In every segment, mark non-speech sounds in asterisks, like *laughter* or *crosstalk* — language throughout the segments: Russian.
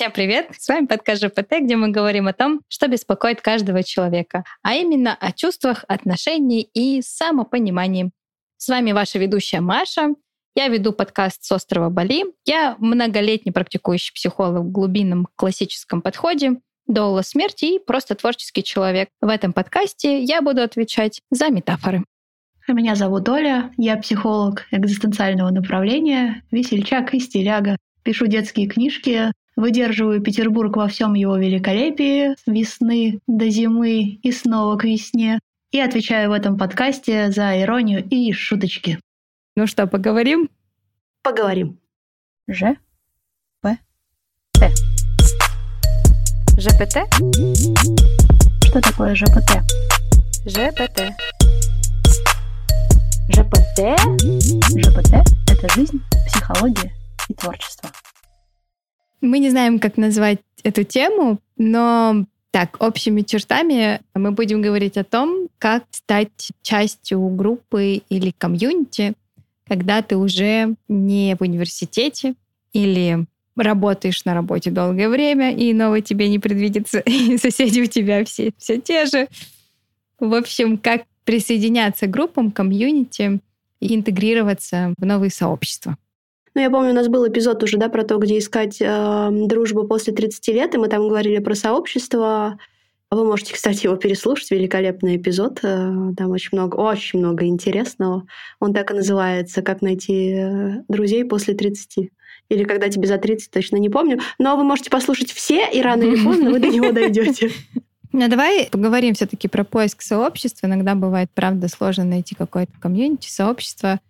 Всем привет! С вами подкаст ЖПТ, где мы говорим о том, что беспокоит каждого человека, а именно о чувствах, отношении и самопонимании. С вами ваша ведущая Маша. Я веду подкаст с острова Бали. Я многолетний практикующий психолог в глубинном классическом подходе, доула смерти и просто творческий человек. В этом подкасте я буду отвечать за метафоры. Меня зовут Оля, я психолог экзистенциального направления, весельчак и стиляга. Пишу детские книжки, Выдерживаю Петербург во всем его великолепии, с весны до зимы и снова к весне. И отвечаю в этом подкасте за иронию и шуточки. Ну что, поговорим? Поговорим. Ж. П. Т. ЖПТ? Что такое ЖПТ? ЖПТ. ЖПТ? ЖПТ — это жизнь, психология и творчество. Мы не знаем, как назвать эту тему, но так, общими чертами мы будем говорить о том, как стать частью группы или комьюнити, когда ты уже не в университете или работаешь на работе долгое время, и новое тебе не предвидится, *laughs* и соседи у тебя все, все те же. В общем, как присоединяться к группам, комьюнити и интегрироваться в новые сообщества. Ну, я помню, у нас был эпизод уже, да, про то, где искать э, дружбу после 30 лет, и мы там говорили про сообщество. Вы можете, кстати, его переслушать. Великолепный эпизод. Э, там очень много, очень много интересного. Он так и называется «Как найти э, друзей после 30». Или «Когда тебе за 30», точно не помню. Но вы можете послушать все, и рано или поздно вы до него *laughs* дойдете. Ну, давай поговорим все-таки про поиск сообщества. Иногда бывает, правда, сложно найти какое-то комьюнити, сообщество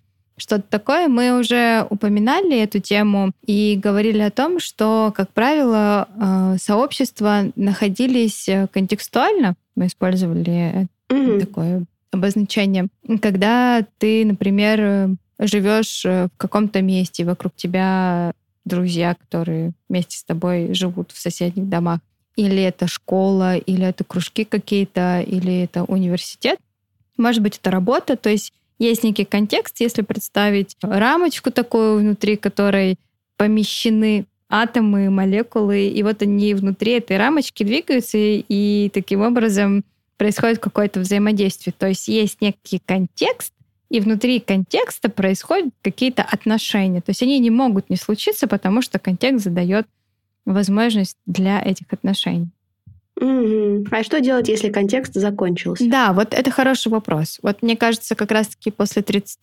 что-то такое. Мы уже упоминали эту тему и говорили о том, что, как правило, э, сообщества находились э, контекстуально. Мы использовали mm-hmm. такое обозначение. Когда ты, например, живешь в каком-то месте, вокруг тебя друзья, которые вместе с тобой живут в соседних домах, или это школа, или это кружки какие-то, или это университет. Может быть, это работа, то есть есть некий контекст, если представить рамочку такую, внутри которой помещены атомы, молекулы, и вот они внутри этой рамочки двигаются, и таким образом происходит какое-то взаимодействие. То есть есть некий контекст, и внутри контекста происходят какие-то отношения. То есть они не могут не случиться, потому что контекст задает возможность для этих отношений. Угу. А что делать, если контекст закончился? Да, вот это хороший вопрос. Вот мне кажется, как раз-таки после 30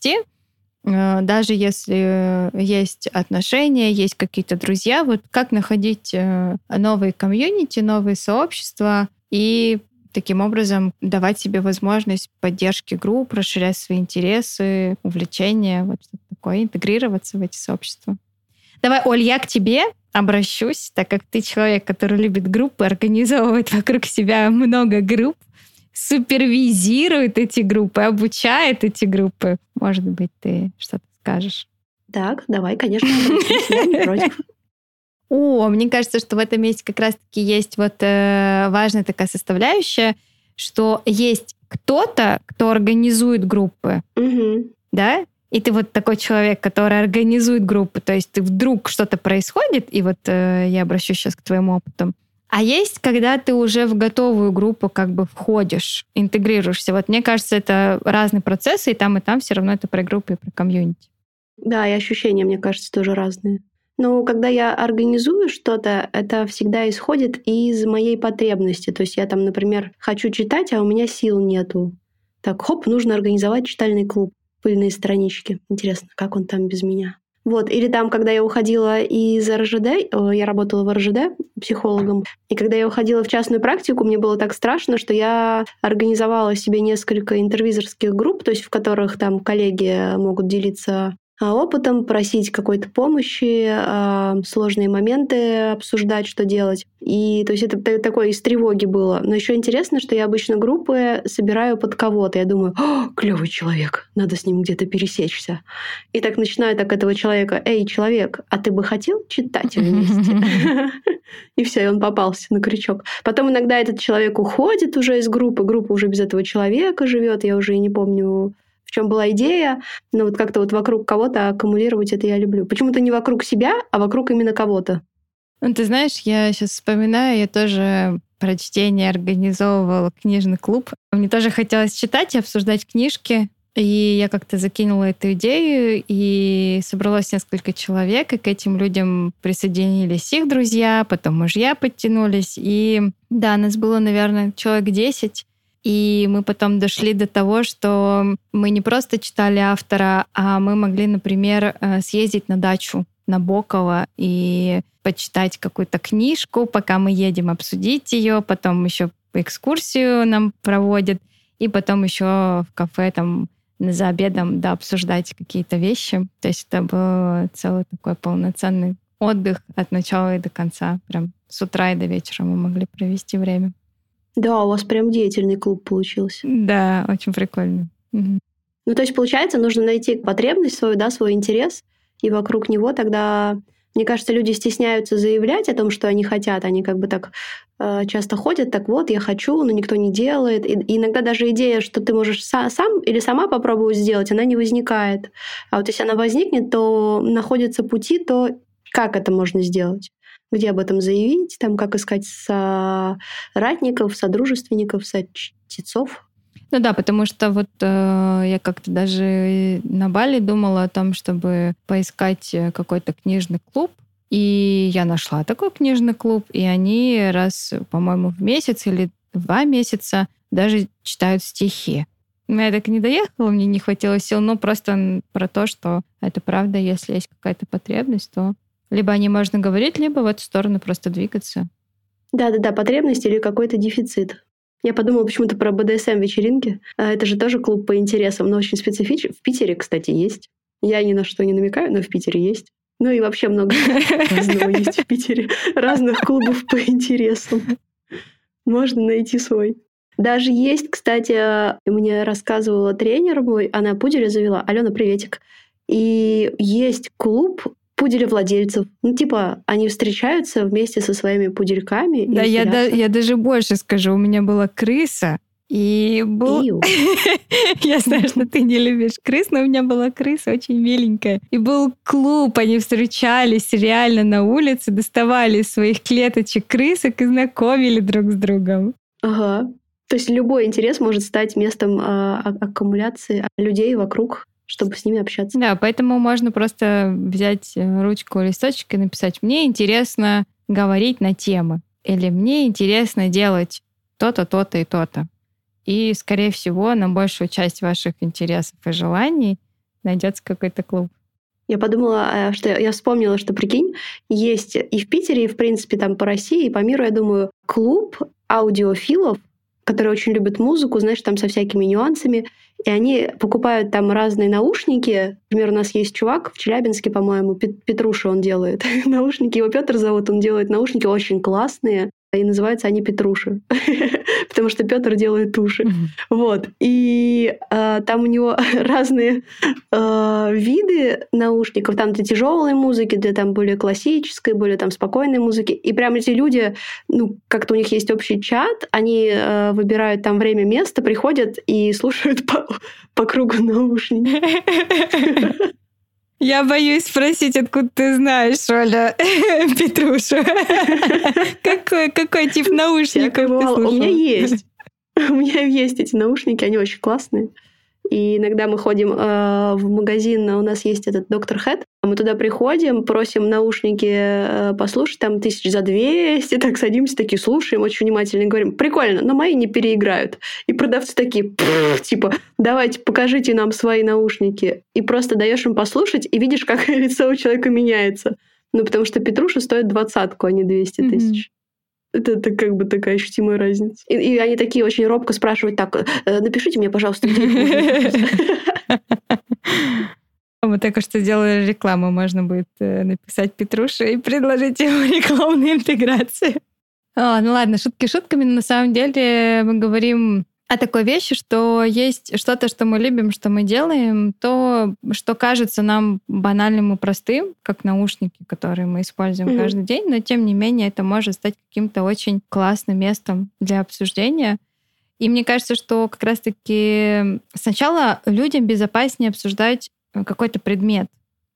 э, даже если есть отношения, есть какие-то друзья, вот как находить э, новые комьюнити, новые сообщества и таким образом давать себе возможность поддержки групп, расширять свои интересы, увлечения, вот что-то такое, интегрироваться в эти сообщества. Давай, Оль, я к тебе обращусь, так как ты человек, который любит группы, организовывает вокруг себя много групп, супервизирует эти группы, обучает эти группы. Может быть, ты что-то скажешь? Так, давай, конечно, я не против. *laughs* О, мне кажется, что в этом месте как раз-таки есть вот э, важная такая составляющая, что есть кто-то, кто организует группы, угу. да, и ты вот такой человек, который организует группы, то есть ты вдруг что-то происходит, и вот э, я обращусь сейчас к твоему опыту. А есть, когда ты уже в готовую группу как бы входишь, интегрируешься. Вот мне кажется, это разные процессы, и там, и там все равно это про группы и про комьюнити. Да, и ощущения, мне кажется, тоже разные. Но когда я организую что-то, это всегда исходит из моей потребности. То есть я там, например, хочу читать, а у меня сил нету. Так, хоп, нужно организовать читальный клуб пыльные странички. Интересно, как он там без меня? Вот, или там, когда я уходила из РЖД, э, я работала в РЖД психологом, и когда я уходила в частную практику, мне было так страшно, что я организовала себе несколько интервизорских групп, то есть в которых там коллеги могут делиться опытом, просить какой-то помощи, а, сложные моменты обсуждать, что делать. И то есть это такое из тревоги было. Но еще интересно, что я обычно группы собираю под кого-то. Я думаю, клевый человек, надо с ним где-то пересечься. И так начинаю так этого человека, эй, человек, а ты бы хотел читать вместе? *laughs* И все, и он попался на крючок. Потом иногда этот человек уходит уже из группы, группа уже без этого человека живет, я уже и не помню, в чем была идея, но вот как-то вот вокруг кого-то аккумулировать это я люблю. Почему-то не вокруг себя, а вокруг именно кого-то. Ну, ты знаешь, я сейчас вспоминаю, я тоже про чтение организовывала книжный клуб. Мне тоже хотелось читать и обсуждать книжки. И я как-то закинула эту идею, и собралось несколько человек, и к этим людям присоединились их друзья, потом мужья подтянулись. И да, нас было, наверное, человек 10. И мы потом дошли до того, что мы не просто читали автора, а мы могли, например, э, съездить на дачу на Бокова и почитать какую-то книжку, пока мы едем обсудить ее, потом еще экскурсию нам проводят, и потом еще в кафе там за обедом, да, обсуждать какие-то вещи. То есть это был целый такой полноценный отдых от начала и до конца. Прям с утра и до вечера мы могли провести время. Да, у вас прям деятельный клуб получился. Да, очень прикольно. Угу. Ну, то есть, получается, нужно найти потребность свою, да, свой интерес, и вокруг него тогда мне кажется, люди стесняются заявлять о том, что они хотят. Они как бы так э, часто ходят, так вот, я хочу, но никто не делает. И, и иногда даже идея, что ты можешь са- сам или сама попробовать сделать, она не возникает. А вот если она возникнет, то находятся пути, то как это можно сделать? Где об этом заявить? Там как искать соратников, содружественников, сочтецов? Ну да, потому что вот э, я как-то даже на Бали думала о том, чтобы поискать э, какой-то книжный клуб. И я нашла такой книжный клуб, и они раз, по-моему, в месяц или два месяца даже читают стихи. Но я так не доехала, мне не хватило сил, но просто про то, что это правда, если есть какая-то потребность, то либо о ней можно говорить, либо в эту сторону просто двигаться. Да-да-да, потребность или какой-то дефицит. Я подумала почему-то про БДСМ-вечеринки. А, это же тоже клуб по интересам, но очень специфичный. В Питере, кстати, есть. Я ни на что не намекаю, но в Питере есть. Ну и вообще много *laughs* разного есть в Питере. Разных клубов по интересам. Можно найти свой. Даже есть, кстати, мне рассказывала тренер мой, она пуделя завела. Алена, приветик. И есть клуб пуделевладельцев. Ну, типа, они встречаются вместе со своими пудельками. Да, я, да, я даже больше скажу. У меня была крыса, и был... *laughs* Я знаю, что ты не любишь крыс, но у меня была крыса очень миленькая. И был клуб, они встречались реально на улице, доставали из своих клеточек крысок и знакомили друг с другом. Ага. То есть любой интерес может стать местом э, аккумуляции людей вокруг чтобы с ними общаться. Да, поэтому можно просто взять э, ручку, листочек и написать «Мне интересно говорить на темы» или «Мне интересно делать то-то, то-то и то-то». И, скорее всего, на большую часть ваших интересов и желаний найдется какой-то клуб. Я подумала, э, что я вспомнила, что, прикинь, есть и в Питере, и, в принципе, там по России, и по миру, я думаю, клуб аудиофилов, которые очень любят музыку, знаешь, там со всякими нюансами. И они покупают там разные наушники. Например, у нас есть чувак в Челябинске, по-моему, Петруша он делает *laughs* наушники. Его Петр зовут, он делает наушники очень классные и называются они Петруши, *laughs* потому что Петр делает туши. Вот. И э, там у него *laughs* разные э, виды наушников. Там для тяжелой музыки, для там более классической, более там спокойной музыки. И прям эти люди, ну, как-то у них есть общий чат, они э, выбирают там время, место, приходят и слушают *laughs* по, по кругу наушники. Я боюсь спросить, откуда ты знаешь, Оля, *laughs* Петруша. *laughs* Какой, какой тип наушников ты У меня есть. *laughs* У меня есть эти наушники, они очень классные. И иногда мы ходим э, в магазин, у нас есть этот доктор Хэт. Мы туда приходим, просим наушники э, послушать, там тысяч за 200, *laughs* так садимся, такие слушаем очень внимательно и говорим, прикольно, но мои не переиграют. И продавцы такие, типа, давайте покажите нам свои наушники. И просто даешь им послушать, и видишь, *laughs* как лицо у человека меняется. Ну, потому что Петруша стоит двадцатку, а не 200 тысяч. Это, это как бы такая ощутимая разница. И, и они такие очень робко спрашивают, так, э, напишите мне, пожалуйста, *laughs* Мы только что сделали рекламу, можно будет э, написать Петруше и предложить ему *laughs* рекламную интеграцию. О, ну ладно, шутки шутками, но на самом деле мы говорим о такой вещи, что есть что-то, что мы любим, что мы делаем, то, что кажется нам банальным и простым, как наушники, которые мы используем mm-hmm. каждый день, но тем не менее это может стать каким-то очень классным местом для обсуждения. И мне кажется, что как раз-таки сначала людям безопаснее обсуждать э, какой-то предмет.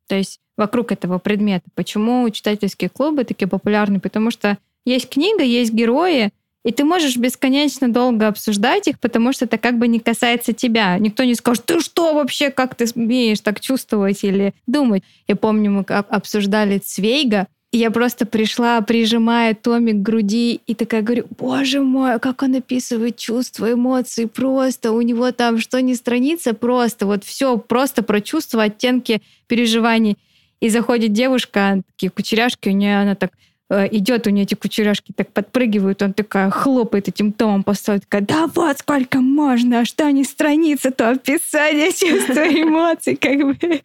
То есть вокруг этого предмета. Почему читательские клубы такие популярны? Потому что есть книга, есть герои, и ты можешь бесконечно долго обсуждать их, потому что это как бы не касается тебя. Никто не скажет, ты что вообще, как ты смеешь так чувствовать или думать. Я помню, мы обсуждали Цвейга, и я просто пришла, прижимая Томи к груди, и такая говорю, боже мой, как он описывает чувства, эмоции, просто у него там что ни страница, просто вот все просто про чувства, оттенки переживаний. И заходит девушка, такие кучеряшки, у нее она так идет, у нее эти кучеряшки так подпрыгивают, он такая хлопает этим томом по столу, такая, да вот сколько можно, а что не страница, то описание *laughs* чувств и эмоций, как бы.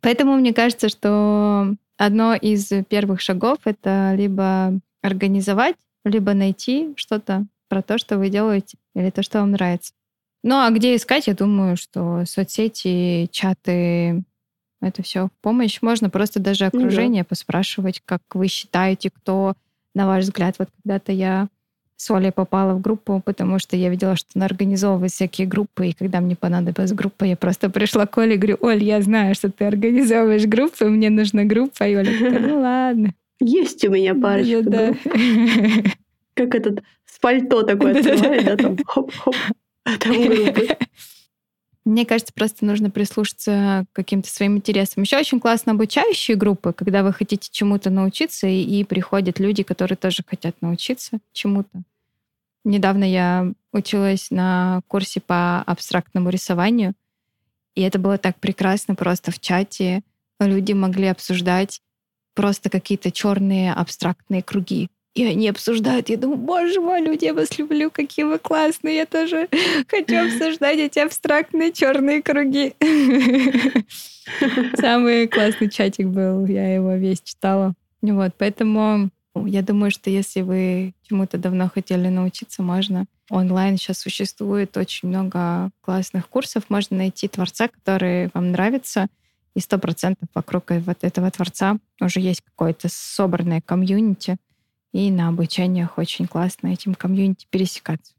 Поэтому мне кажется, что одно из первых шагов — это либо организовать, либо найти что-то про то, что вы делаете, или то, что вам нравится. Ну а где искать, я думаю, что соцсети, чаты, это все в помощь. Можно просто даже окружение ну, да. поспрашивать, как вы считаете, кто, на ваш взгляд, вот когда-то я с Олей попала в группу, потому что я видела, что она организовывает всякие группы, и когда мне понадобилась группа, я просто пришла к Оле и говорю, Оль, я знаю, что ты организовываешь группы, мне нужна группа. И Оля такая, ну *laughs* ладно. Есть у меня парочка да, да. Как этот с пальто такое *laughs* открывает, да, там хоп-хоп, а там группы. *laughs* Мне кажется, просто нужно прислушаться к каким-то своим интересам. Еще очень классно обучающие группы, когда вы хотите чему-то научиться, и, и приходят люди, которые тоже хотят научиться чему-то. Недавно я училась на курсе по абстрактному рисованию, и это было так прекрасно просто в чате. Люди могли обсуждать просто какие-то черные абстрактные круги и они обсуждают. Я думаю, боже мой, люди, я вас люблю, какие вы классные. Я тоже *laughs* хочу обсуждать эти абстрактные черные круги. *laughs* Самый классный чатик был, я его весь читала. Вот, поэтому я думаю, что если вы чему-то давно хотели научиться, можно. Онлайн сейчас существует очень много классных курсов. Можно найти творца, который вам нравится, и сто процентов вокруг вот этого творца уже есть какое-то собранное комьюнити, и на обучениях очень классно этим комьюнити пересекаться.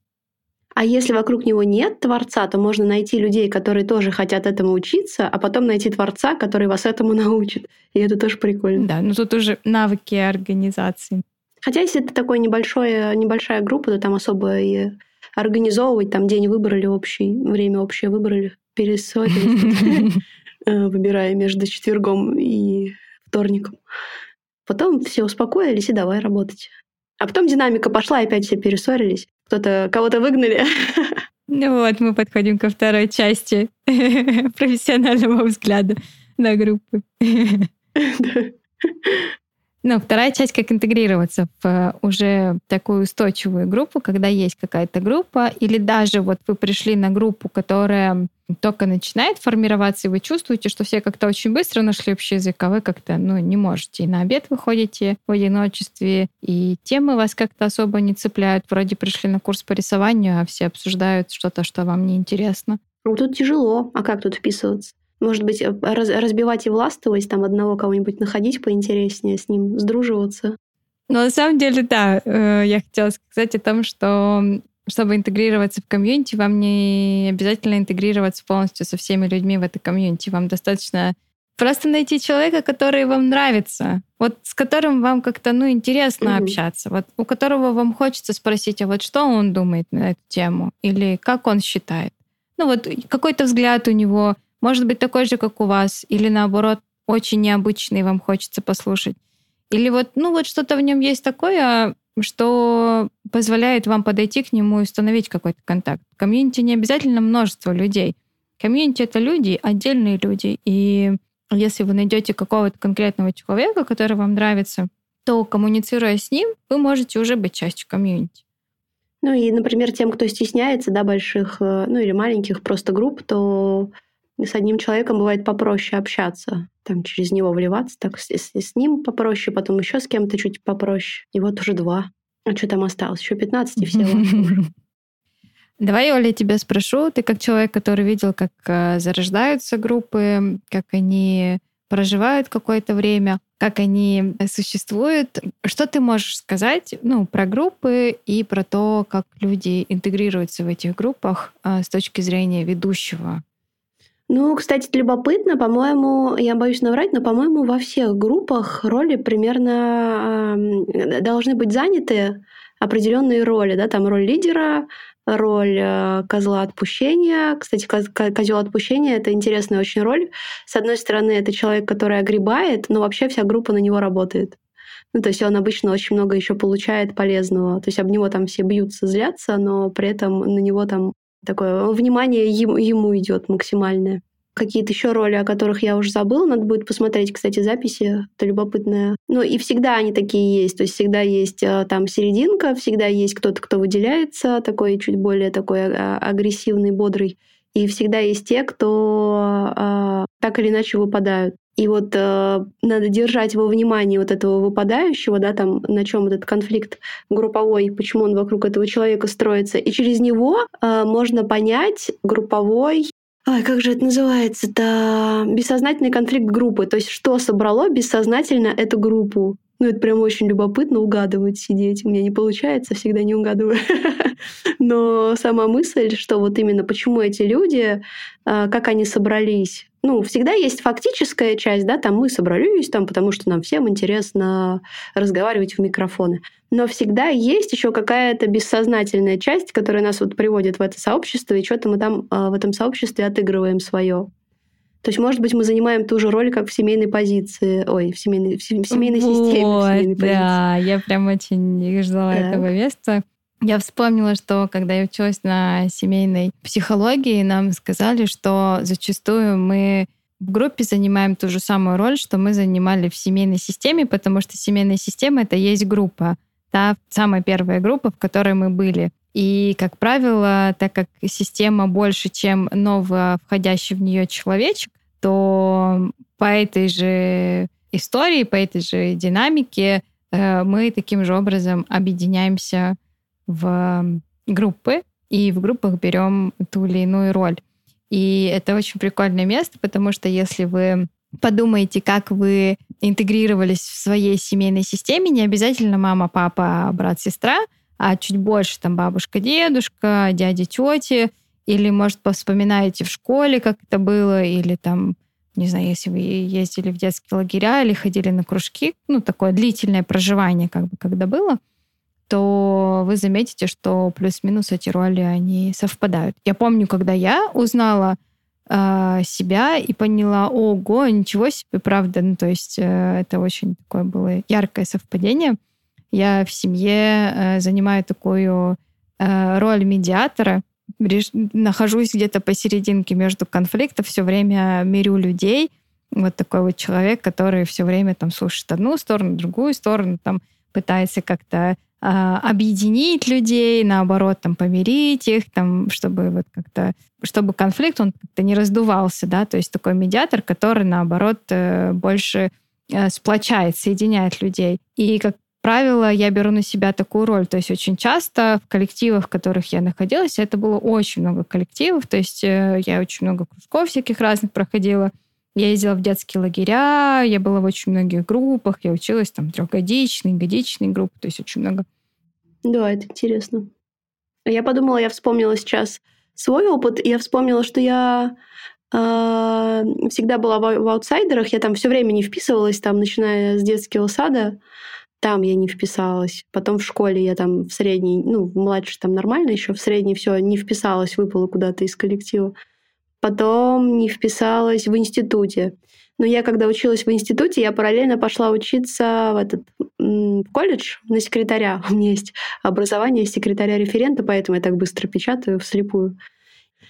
А если вокруг него нет творца, то можно найти людей, которые тоже хотят этому учиться, а потом найти творца, который вас этому *laughs* научит. И это тоже прикольно. Да, но тут уже навыки организации. Хотя если это такой небольшой, небольшая группа, то там особо и организовывать, там день выбрали общий, время общее выбрали, пересотились, *laughs* э, выбирая между четвергом и вторником. Потом все успокоились и давай работать. А потом динамика пошла, опять все перессорились. Кто-то, кого-то выгнали. Ну *laughs* вот, мы подходим ко второй части *laughs* профессионального взгляда на группы. *laughs* Ну, вторая часть, как интегрироваться в э, уже такую устойчивую группу, когда есть какая-то группа, или даже вот вы пришли на группу, которая только начинает формироваться, и вы чувствуете, что все как-то очень быстро нашли общий язык, а вы как-то ну, не можете. И на обед выходите в одиночестве, и темы вас как-то особо не цепляют. Вроде пришли на курс по рисованию, а все обсуждают что-то, что вам не интересно. Ну, тут тяжело. А как тут вписываться? Может быть, э, раз, разбивать и властвовать, там одного кого-нибудь находить поинтереснее, с ним сдруживаться. Ну, на самом деле, да. Э, я хотела сказать о том, что чтобы интегрироваться в комьюнити, вам не обязательно интегрироваться полностью со всеми людьми в этой комьюнити. Вам достаточно просто найти человека, который вам нравится, вот с которым вам как-то ну интересно mm-hmm. общаться, вот у которого вам хочется спросить, а вот что он думает на эту тему или как он считает. Ну вот какой-то взгляд у него, может быть такой же, как у вас, или наоборот, очень необычный, вам хочется послушать. Или вот, ну вот что-то в нем есть такое, что позволяет вам подойти к нему и установить какой-то контакт. Комьюнити не обязательно множество людей. Комьюнити — это люди, отдельные люди. И если вы найдете какого-то конкретного человека, который вам нравится, то, коммуницируя с ним, вы можете уже быть частью комьюнити. Ну и, например, тем, кто стесняется, да, больших, э, ну или маленьких просто групп, то с одним человеком бывает попроще общаться, там через него вливаться, так с, с ним попроще, потом еще с кем-то чуть попроще. И вот уже два. А что там осталось? Еще 15 и все *laughs* Давай, Оля, тебя спрошу. Ты как человек, который видел, как э, зарождаются группы, как они проживают какое-то время, как они существуют. Что ты можешь сказать ну, про группы и про то, как люди интегрируются в этих группах э, с точки зрения ведущего? Ну, кстати, любопытно, по-моему, я боюсь наврать, но, по-моему, во всех группах роли примерно э, должны быть заняты определенные роли, да, там роль лидера, роль э, козла отпущения. Кстати, козел отпущения это интересная очень роль. С одной стороны, это человек, который огребает, но вообще вся группа на него работает. Ну, то есть он обычно очень много еще получает полезного. То есть об него там все бьются, злятся, но при этом на него там такое внимание ему, ему идет максимальное. Какие-то еще роли, о которых я уже забыла, надо будет посмотреть, кстати, записи, это любопытное. Ну и всегда они такие есть, то есть всегда есть э, там серединка, всегда есть кто-то, кто выделяется, такой чуть более такой а, агрессивный, бодрый. И всегда есть те, кто э, так или иначе выпадают. И вот э, надо держать во внимании вот этого выпадающего, да, там, на чем этот конфликт групповой, почему он вокруг этого человека строится. И через него э, можно понять групповой Ой, как же это называется? Это бессознательный конфликт группы. То есть что собрало бессознательно эту группу? Ну, это прям очень любопытно угадывать, сидеть. У меня не получается, всегда не угадываю. *laughs* Но сама мысль, что вот именно почему эти люди, а, как они собрались, ну, всегда есть фактическая часть, да, там мы собрались, там, потому что нам всем интересно разговаривать в микрофоны. Но всегда есть еще какая-то бессознательная часть, которая нас вот приводит в это сообщество, и что-то мы там э, в этом сообществе отыгрываем свое. То есть, может быть, мы занимаем ту же роль, как в семейной позиции, ой, в семейной, в семейной вот, системе. В семейной да, позиции. я прям очень ждала так. этого места. Я вспомнила, что когда я училась на семейной психологии, нам сказали, что зачастую мы в группе занимаем ту же самую роль, что мы занимали в семейной системе, потому что семейная система — это есть группа. Та самая первая группа, в которой мы были. И, как правило, так как система больше, чем новый входящий в нее человечек, то по этой же истории, по этой же динамике э, мы таким же образом объединяемся в группы, и в группах берем ту или иную роль. И это очень прикольное место, потому что если вы подумаете, как вы интегрировались в своей семейной системе, не обязательно мама, папа, брат, сестра, а чуть больше там бабушка, дедушка, дядя, тети, или, может, вспоминаете в школе, как это было, или там, не знаю, если вы ездили в детские лагеря или ходили на кружки, ну, такое длительное проживание, как бы, когда было – то вы заметите, что плюс-минус эти роли, они совпадают. Я помню, когда я узнала э, себя и поняла, ого, ничего себе, правда, ну, то есть э, это очень такое было яркое совпадение. Я в семье э, занимаю такую э, роль медиатора, нахожусь где-то посерединке между конфликтов, все время мирю людей. Вот такой вот человек, который все время там слушает одну сторону, другую сторону, там пытается как-то объединить людей, наоборот, там, помирить их, там, чтобы вот как-то, чтобы конфликт, он как-то не раздувался, да, то есть такой медиатор, который, наоборот, э, больше э, сплочает, соединяет людей. И, как правило, я беру на себя такую роль. То есть очень часто в коллективах, в которых я находилась, это было очень много коллективов, то есть э, я очень много кружков всяких разных проходила, я ездила в детские лагеря, я была в очень многих группах, я училась там трехгодичные, годичные группы, то есть очень много да, это интересно. Я подумала, я вспомнила сейчас свой опыт, и я вспомнила, что я э, всегда была в, в аутсайдерах, я там все время не вписывалась, там, начиная с детского сада, там я не вписалась. Потом в школе я там в средней, ну, в младшей там нормально еще, в средней все не вписалась, выпала куда-то из коллектива. Потом не вписалась в институте. Но я, когда училась в институте, я параллельно пошла учиться в этот в колледж на секретаря. *laughs* У меня есть образование секретаря-референта, поэтому я так быстро печатаю вслепую.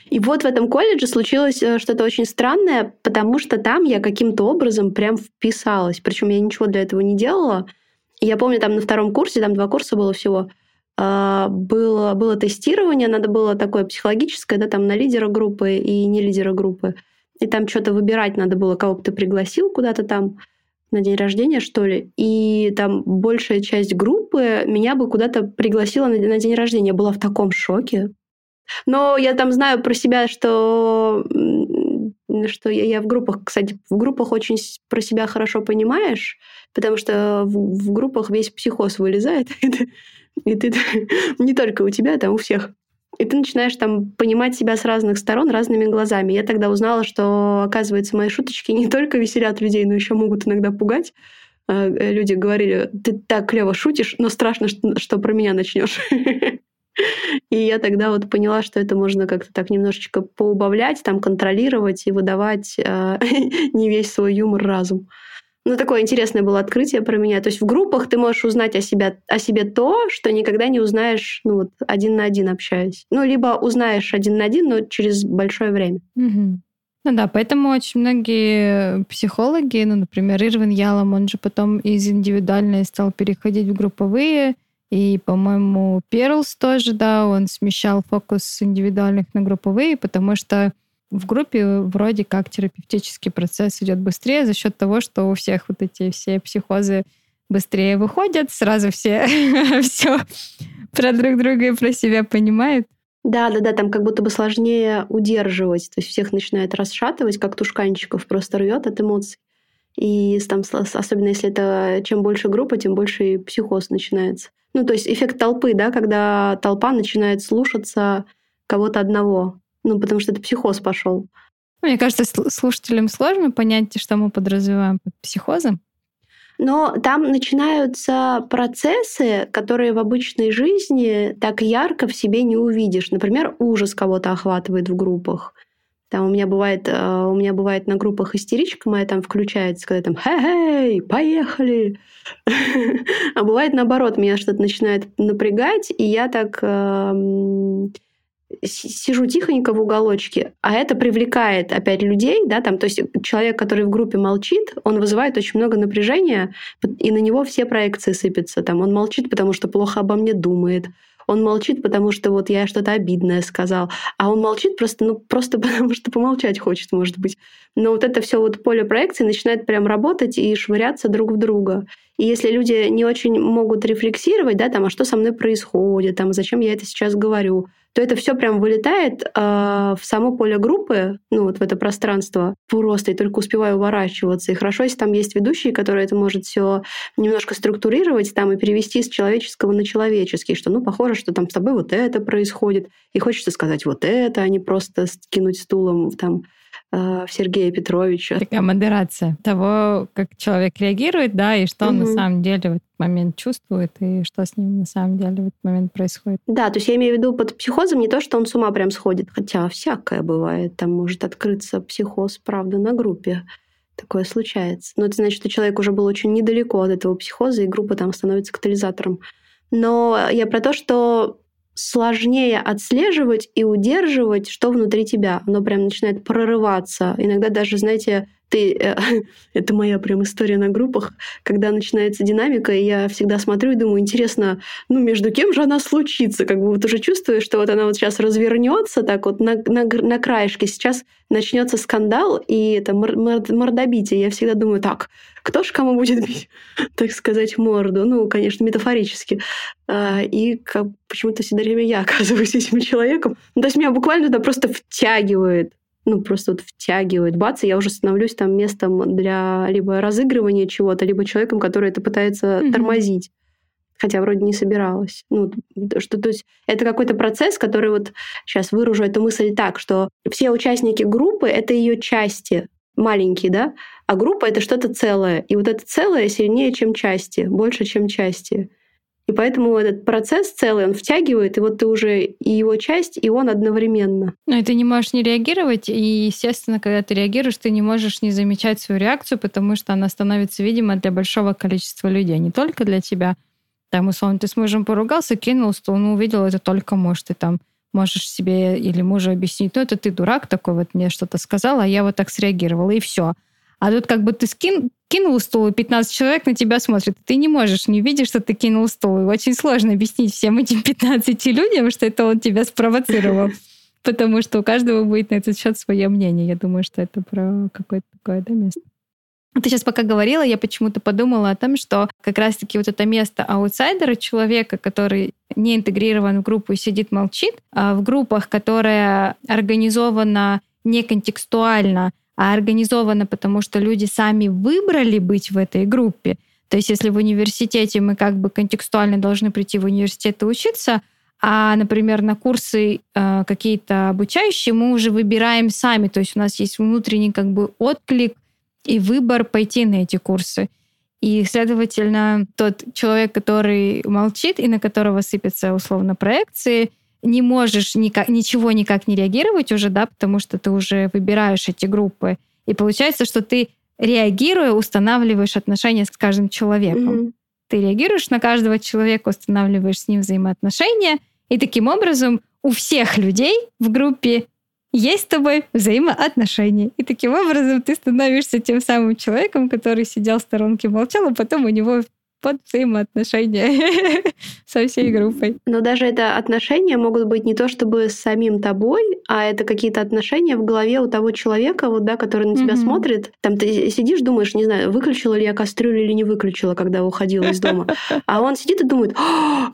И вот в этом колледже случилось э, что-то очень странное, потому что там я каким-то образом прям вписалась. Причем я ничего для этого не делала. Я помню, там на втором курсе, там два курса было всего, было, было тестирование, надо было такое психологическое, да, там на лидера группы и не лидера группы и там что-то выбирать надо было, кого бы ты пригласил куда-то там на день рождения, что ли, и там большая часть группы меня бы куда-то пригласила на, на день рождения. Я была в таком шоке. Но я там знаю про себя, что что я, я в группах, кстати, в группах очень про себя хорошо понимаешь, потому что в, в группах весь психоз вылезает, *laughs* и ты, *laughs* не только у тебя, там у всех. И ты начинаешь там понимать себя с разных сторон, разными глазами. Я тогда узнала, что, оказывается, мои шуточки не только веселят людей, но еще могут иногда пугать. А, э, люди говорили, ты так клево шутишь, но страшно, что, что про меня начнешь. *laughs* И я тогда вот поняла, что это можно как-то так немножечко поубавлять, там контролировать и выдавать э, *laughs* не весь свой юмор разум. Ну, такое интересное было открытие про меня. То есть в группах ты можешь узнать о, себя, о себе то, что никогда не узнаешь, ну, вот один на один общаясь. Ну, либо узнаешь один на один, но через большое время. Угу. Ну да, поэтому очень многие психологи, ну, например, Ирвин Ялом, он же потом из индивидуальной стал переходить в групповые, и, по-моему, Перлс тоже, да, он смещал фокус индивидуальных на групповые, потому что в группе вроде как терапевтический процесс идет быстрее за счет того, что у всех вот эти все психозы быстрее выходят, сразу все *laughs* все про друг друга и про себя понимают. Да, да, да, там как будто бы сложнее удерживать, то есть всех начинает расшатывать, как тушканчиков, просто рвет от эмоций. И там, особенно если это чем больше группа, тем больше и психоз начинается. Ну, то есть эффект толпы, да, когда толпа начинает слушаться кого-то одного. Ну, потому что это психоз пошел. Мне кажется, слушателям сложно понять, что мы подразумеваем под психозом. Но там начинаются процессы, которые в обычной жизни так ярко в себе не увидишь. Например, ужас кого-то охватывает в группах. Там у меня бывает, э, у меня бывает на группах истеричка моя там включается, когда там «Хей, поехали!» *laughs* А бывает наоборот, меня что-то начинает напрягать, и я так эм, сижу тихонько в уголочке, а это привлекает опять людей, да, там, то есть человек, который в группе молчит, он вызывает очень много напряжения, и на него все проекции сыпятся. Там он молчит, потому что плохо обо мне думает, он молчит, потому что вот я что-то обидное сказал, а он молчит просто, ну, просто *laughs* потому что помолчать хочет, может быть. Но вот это все вот поле проекции начинает прям работать и швыряться друг в друга. И если люди не очень могут рефлексировать, да, там, а что со мной происходит, там, зачем я это сейчас говорю, то это все прям вылетает э, в само поле группы, ну вот в это пространство просто, и только успеваю уворачиваться. И хорошо, если там есть ведущий, который это может все немножко структурировать там и перевести с человеческого на человеческий, что ну похоже, что там с тобой вот это происходит, и хочется сказать вот это, а не просто скинуть стулом там в Сергея Петровича. Такая модерация того, как человек реагирует, да, и что угу. он на самом деле в этот момент чувствует, и что с ним на самом деле в этот момент происходит. Да, то есть я имею в виду под психозом не то, что он с ума прям сходит, хотя всякое бывает. Там может открыться психоз, правда, на группе. Такое случается. Но это значит, что человек уже был очень недалеко от этого психоза, и группа там становится катализатором. Но я про то, что сложнее отслеживать и удерживать, что внутри тебя. Оно прям начинает прорываться. Иногда даже, знаете, ты... Э, *laughs* это моя прям история на группах, когда начинается динамика, и я всегда смотрю и думаю, интересно, ну, между кем же она случится? Как бы вот уже чувствую, что вот она вот сейчас развернется так вот на, на, на краешке. Сейчас начнется скандал и это мордобитие. Я всегда думаю, так, кто ж кому будет бить, *laughs* так сказать, морду? Ну, конечно, метафорически. А, и почему-то все время я оказываюсь *laughs* этим человеком. Ну, то есть меня буквально туда просто втягивает ну, просто вот втягивает, бац, и я уже становлюсь там местом для либо разыгрывания чего-то, либо человеком, который это пытается mm-hmm. тормозить. Хотя вроде не собиралась. Ну, что, то есть это какой-то процесс, который вот сейчас выражу эту мысль так, что все участники группы — это ее части, маленькие, да, а группа — это что-то целое. И вот это целое сильнее, чем части, больше, чем части. И поэтому этот процесс целый, он втягивает, и вот ты уже и его часть, и он одновременно. Ну, и ты не можешь не реагировать, и, естественно, когда ты реагируешь, ты не можешь не замечать свою реакцию, потому что она становится видима для большого количества людей, не только для тебя. Там, условно, ты с мужем поругался, кинул стул, ну, увидел это только муж, ты там можешь себе или мужу объяснить, ну, это ты дурак такой, вот мне что-то сказал, а я вот так среагировала, и все. А тут как бы ты скин, кинул стул, и 15 человек на тебя смотрят. Ты не можешь не видеть, что ты кинул стул. И очень сложно объяснить всем этим 15 людям, что это он тебя спровоцировал. *laughs* Потому что у каждого будет на этот счет свое мнение. Я думаю, что это про какое-то такое да, место. Ты сейчас пока говорила, я почему-то подумала о том, что как раз-таки вот это место аутсайдера, человека, который не интегрирован в группу и сидит, молчит, а в группах, которая организована неконтекстуально, а организовано, потому что люди сами выбрали быть в этой группе. То есть если в университете мы как бы контекстуально должны прийти в университет и учиться, А, например, на курсы э, какие-то обучающие мы уже выбираем сами. То есть у нас есть внутренний как бы отклик и выбор пойти на эти курсы. И, следовательно, тот человек, который молчит и на которого сыпятся условно проекции, не можешь никак, ничего никак не реагировать уже, да, потому что ты уже выбираешь эти группы. И получается, что ты, реагируя, устанавливаешь отношения с каждым человеком. Mm-hmm. Ты реагируешь на каждого человека, устанавливаешь с ним взаимоотношения, и таким образом у всех людей в группе есть с тобой взаимоотношения. И таким образом ты становишься тем самым человеком, который сидел в сторонке, молчал, а потом у него под взаимоотношения *laughs* со всей группой. Но даже это отношения могут быть не то чтобы с самим тобой, а это какие-то отношения в голове у того человека, вот, да, который на тебя mm-hmm. смотрит. Там ты сидишь, думаешь, не знаю, выключила ли я кастрюлю или не выключила, когда уходила из дома. *laughs* А он сидит и думает,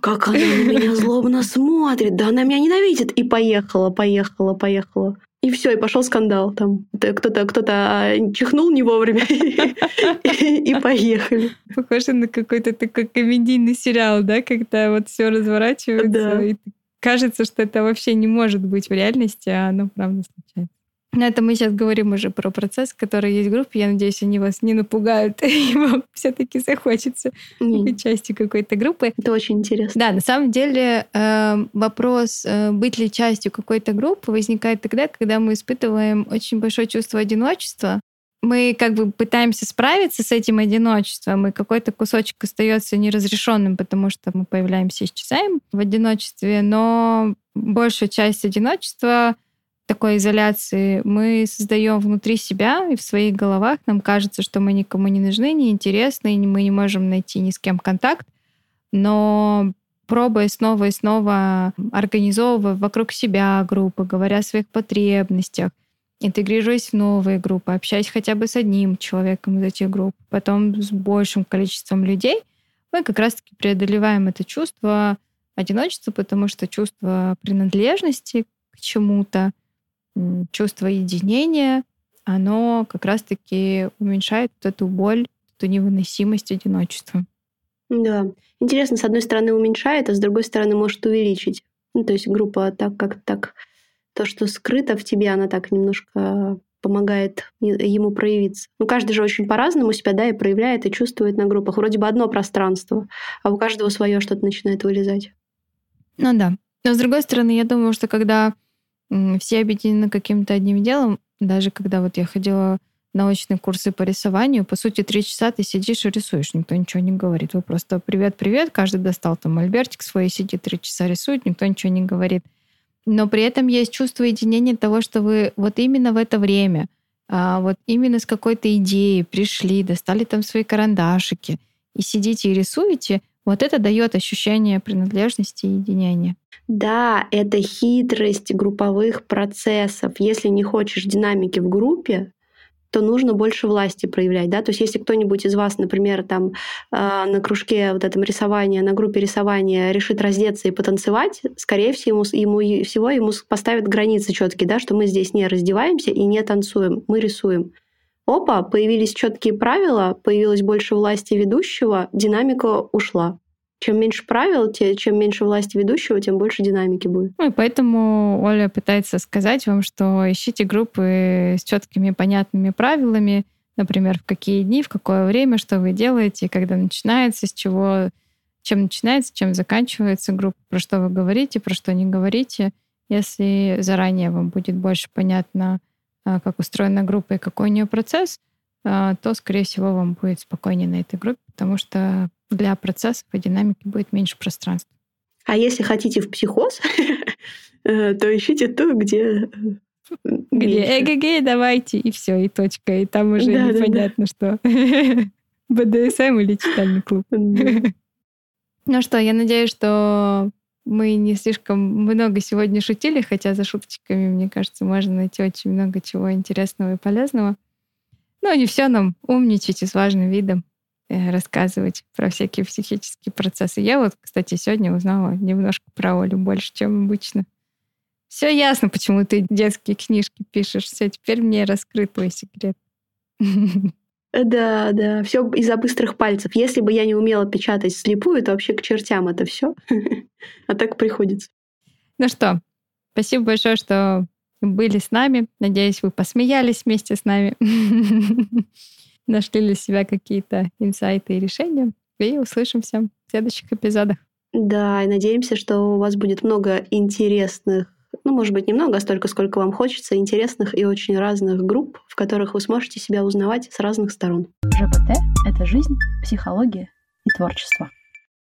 как она на меня злобно смотрит, да она меня ненавидит. И поехала, поехала, поехала. И все, и пошел скандал. Там кто-то кто-то а, чихнул не вовремя *laughs* и поехали. Похоже на какой-то такой комедийный сериал, да, когда вот все разворачивается, и кажется, что это вообще не может быть в реальности, а оно правда случается. Но это мы сейчас говорим уже про процесс, который есть в группе. Я надеюсь, они вас не напугают, *laughs* и вам все-таки захочется быть частью какой-то группы. Это очень интересно. Да, на самом деле э, вопрос, э, быть ли частью какой-то группы, возникает тогда, когда мы испытываем очень большое чувство одиночества. Мы как бы пытаемся справиться с этим одиночеством, и какой-то кусочек остается неразрешенным, потому что мы появляемся и исчезаем в одиночестве, но большая часть одиночества такой изоляции мы создаем внутри себя и в своих головах. Нам кажется, что мы никому не нужны, не интересны, мы не можем найти ни с кем контакт. Но пробуя снова и снова организовывая вокруг себя группы, говоря о своих потребностях, интегрируясь в новые группы, общаясь хотя бы с одним человеком из этих групп, потом с большим количеством людей, мы как раз-таки преодолеваем это чувство одиночества, потому что чувство принадлежности к чему-то, чувство единения, оно как раз-таки уменьшает вот эту боль, эту невыносимость одиночества. Да. Интересно, с одной стороны уменьшает, а с другой стороны может увеличить. Ну, то есть группа так как так то, что скрыто в тебе, она так немножко помогает ему проявиться. Ну, каждый же очень по-разному себя, да, и проявляет, и чувствует на группах. Вроде бы одно пространство, а у каждого свое что-то начинает вылезать. Ну да. Но с другой стороны, я думаю, что когда все объединены каким-то одним делом. Даже когда вот я ходила на очные курсы по рисованию, по сути, три часа ты сидишь и рисуешь, никто ничего не говорит. Вы просто привет-привет, каждый достал там альбертик свой, сидит три часа рисует, никто ничего не говорит. Но при этом есть чувство единения того, что вы вот именно в это время, а, вот именно с какой-то идеей пришли, достали там свои карандашики и сидите и рисуете, вот это дает ощущение принадлежности и единения. Да, это хитрость групповых процессов. Если не хочешь динамики в группе, то нужно больше власти проявлять, да, то есть если кто-нибудь из вас, например, там э, на кружке вот этом рисования, на группе рисования решит раздеться и потанцевать, скорее всего, ему, ему всего ему поставят границы четкие, да, что мы здесь не раздеваемся и не танцуем, мы рисуем. Опа, появились четкие правила, появилось больше власти ведущего, динамика ушла. Чем меньше правил, чем меньше власти ведущего, тем больше динамики будет. Ну и поэтому Оля пытается сказать вам, что ищите группы с четкими, понятными правилами, например, в какие дни, в какое время, что вы делаете, когда начинается, с чего, чем начинается, чем заканчивается группа, про что вы говорите, про что не говорите. Если заранее вам будет больше понятно, как устроена группа и какой у нее процесс, а, то, скорее всего, вам будет спокойнее на этой группе, потому что для процессов и динамики будет меньше пространства. А если хотите в психоз, *laughs* э, то ищите то, где где эгг, давайте, и все, и точка. И там уже да, непонятно, да. что *laughs* БДСМ или читальный клуб. *laughs* Ну что, я надеюсь, что мы не слишком много сегодня шутили, хотя за шуточками, мне кажется, можно найти очень много чего интересного и полезного. Но не все нам умничать и с важным видом. Э, рассказывать про всякие психические процессы. Я вот, кстати, сегодня узнала немножко про Олю больше, чем обычно. Все ясно, почему ты детские книжки пишешь. Все, теперь мне раскрыт твой секрет. *laughs* Да, да, все из-за быстрых пальцев. Если бы я не умела печатать слепую, то вообще к чертям это все. *laughs* А так приходится. Ну что, спасибо большое, что были с нами. Надеюсь, вы посмеялись вместе с нами. *laughs* Нашли для себя какие-то инсайты и решения. И услышимся в следующих эпизодах. Да, и надеемся, что у вас будет много интересных, ну, может быть, немного, а столько, сколько вам хочется, интересных и очень разных групп, в которых вы сможете себя узнавать с разных сторон. ЖПТ — это жизнь, психология и творчество.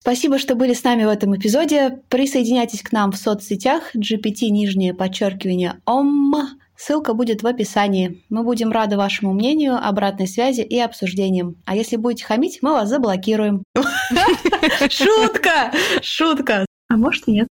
Спасибо, что были с нами в этом эпизоде. Присоединяйтесь к нам в соцсетях GPT нижнее подчеркивание ОМ. Ссылка будет в описании. Мы будем рады вашему мнению, обратной связи и обсуждениям. А если будете хамить, мы вас заблокируем. *laughs* Шутка! Шутка! А может и нет.